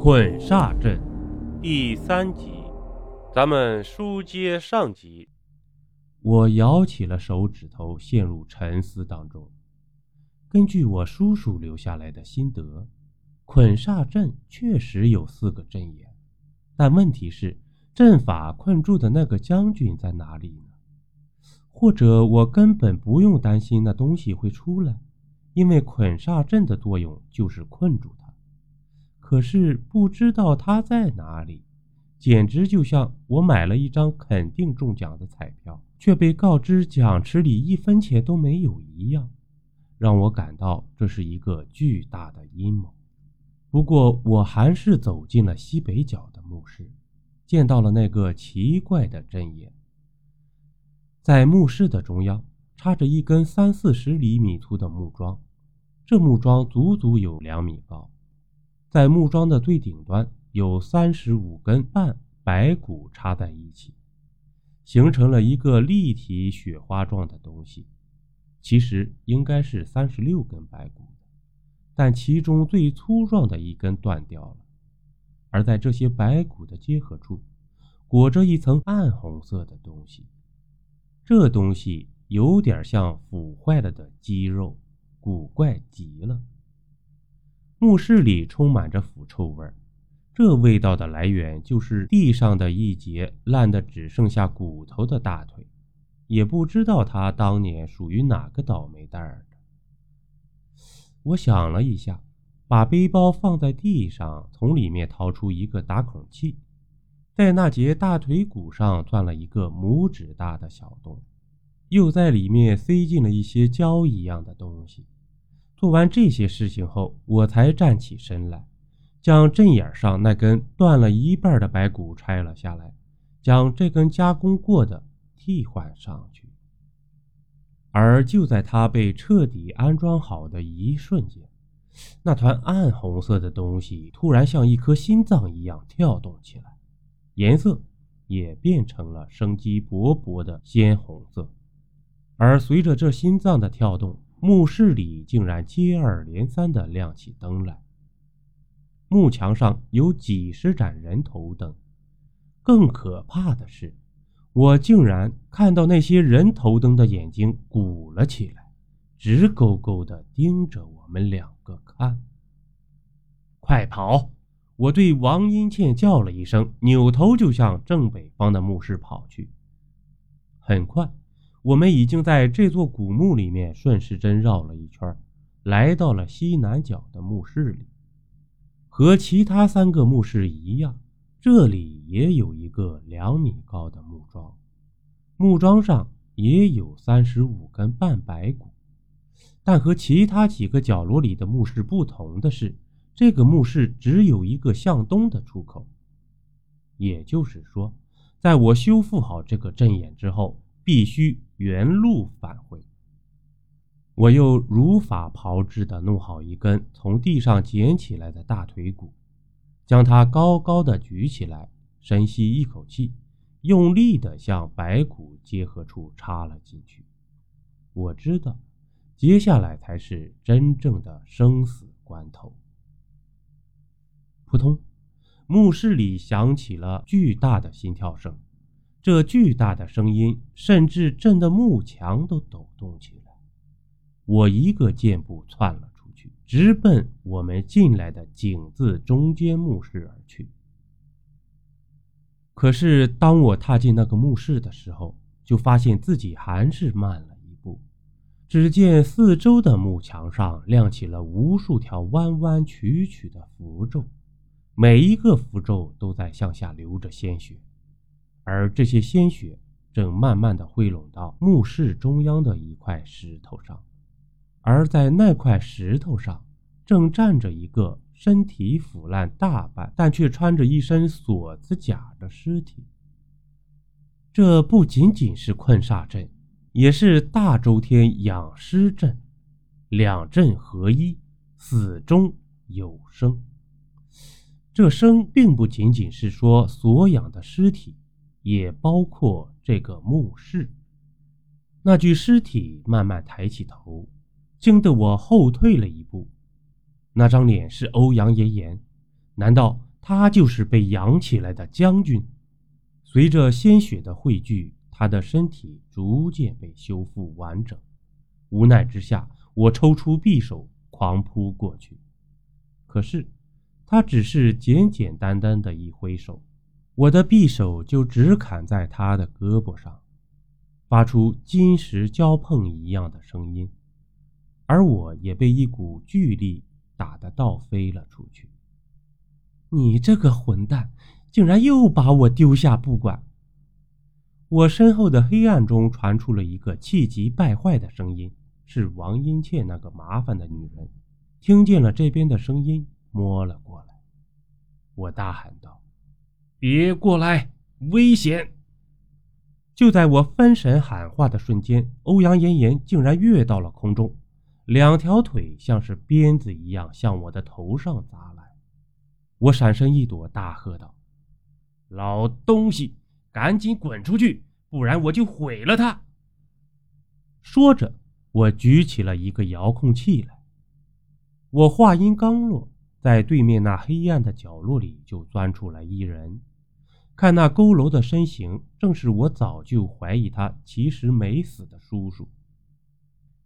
捆煞阵第三集，咱们书接上集。我摇起了手指头，陷入沉思当中。根据我叔叔留下来的心得，捆煞阵确实有四个阵眼，但问题是，阵法困住的那个将军在哪里呢？或者我根本不用担心那东西会出来，因为捆煞阵的作用就是困住他。可是不知道他在哪里，简直就像我买了一张肯定中奖的彩票，却被告知奖池里一分钱都没有一样，让我感到这是一个巨大的阴谋。不过我还是走进了西北角的墓室，见到了那个奇怪的阵眼。在墓室的中央插着一根三四十厘米粗的木桩，这木桩足足有两米高。在木桩的最顶端有三十五根半白骨插在一起，形成了一个立体雪花状的东西。其实应该是三十六根白骨，但其中最粗壮的一根断掉了。而在这些白骨的结合处，裹着一层暗红色的东西。这东西有点像腐坏了的鸡肉，古怪极了。墓室里充满着腐臭味儿，这味道的来源就是地上的一截烂得只剩下骨头的大腿，也不知道他当年属于哪个倒霉蛋儿的。我想了一下，把背包放在地上，从里面掏出一个打孔器，在那节大腿骨上钻了一个拇指大的小洞，又在里面塞进了一些胶一样的东西。做完这些事情后，我才站起身来，将阵眼上那根断了一半的白骨拆了下来，将这根加工过的替换上去。而就在它被彻底安装好的一瞬间，那团暗红色的东西突然像一颗心脏一样跳动起来，颜色也变成了生机勃勃的鲜红色。而随着这心脏的跳动，墓室里竟然接二连三地亮起灯来，墓墙上有几十盏人头灯。更可怕的是，我竟然看到那些人头灯的眼睛鼓了起来，直勾勾地盯着我们两个看。快跑！我对王英倩叫了一声，扭头就向正北方的墓室跑去。很快。我们已经在这座古墓里面顺时针绕了一圈，来到了西南角的墓室里。和其他三个墓室一样，这里也有一个两米高的木桩，木桩上也有三十五根半白骨。但和其他几个角落里的墓室不同的是，这个墓室只有一个向东的出口。也就是说，在我修复好这个阵眼之后。必须原路返回。我又如法炮制的弄好一根从地上捡起来的大腿骨，将它高高的举起来，深吸一口气，用力的向白骨结合处插了进去。我知道，接下来才是真正的生死关头。扑通，墓室里响起了巨大的心跳声。这巨大的声音甚至震得木墙都抖动起来。我一个箭步窜了出去，直奔我们进来的井字中间墓室而去。可是，当我踏进那个墓室的时候，就发现自己还是慢了一步。只见四周的木墙上亮起了无数条弯弯曲曲的符咒，每一个符咒都在向下流着鲜血。而这些鲜血正慢慢的汇拢到墓室中央的一块石头上，而在那块石头上，正站着一个身体腐烂大半，但却穿着一身锁子甲的尸体。这不仅仅是困煞阵，也是大周天养尸阵，两阵合一，死中有生。这生并不仅仅是说所养的尸体。也包括这个墓室。那具尸体慢慢抬起头，惊得我后退了一步。那张脸是欧阳妍妍，难道他就是被养起来的将军。随着鲜血的汇聚，他的身体逐渐被修复完整。无奈之下，我抽出匕首，狂扑过去。可是，他只是简简单单的一挥手，我的匕首就直砍在他的胳膊上，发出金石交碰一样的声音，而我也被一股巨力打得倒飞了出去。你这个混蛋，竟然又把我丢下不管！我身后的黑暗中传出了一个气急败坏的声音，是王英倩那个麻烦的女人。听见了这边的声音，摸了过来。我大喊道：“别过来，危险！”就在我分神喊话的瞬间，欧阳妍妍竟然跃到了空中，两条腿像是鞭子一样向我的头上砸来。我闪身一躲，大喝道：“老东西，赶紧滚出去，不然我就毁了他！”说着，我举起了一个遥控器来。我话音刚落，在对面那黑暗的角落里就钻出来一人。看那佝偻的身形，正是我早就怀疑他其实没死的叔叔。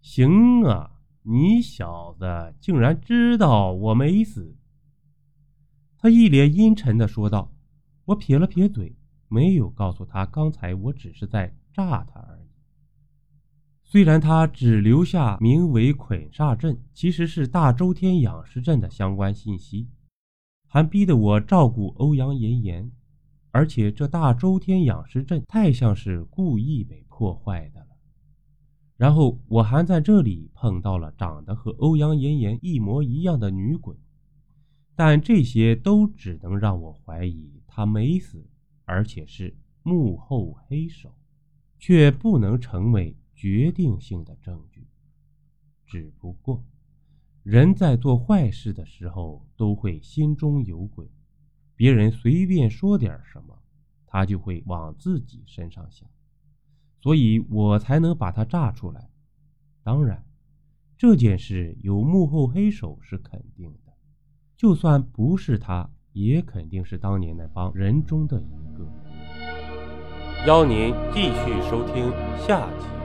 行啊，你小子竟然知道我没死！他一脸阴沉的说道：“我撇了撇嘴，没有告诉他刚才我只是在诈他而已。虽然他只留下名为捆煞阵，其实是大周天养尸阵的相关信息，还逼得我照顾欧阳妍妍。而且这大周天养尸阵太像是故意被破坏的了。然后我还在这里碰到了长得和欧阳妍妍一模一样的女鬼。”但这些都只能让我怀疑他没死，而且是幕后黑手，却不能成为决定性的证据。只不过，人在做坏事的时候都会心中有鬼，别人随便说点什么，他就会往自己身上想，所以我才能把他炸出来。当然，这件事有幕后黑手是肯定的。就算不是他，也肯定是当年那帮人中的一个。邀您继续收听下集。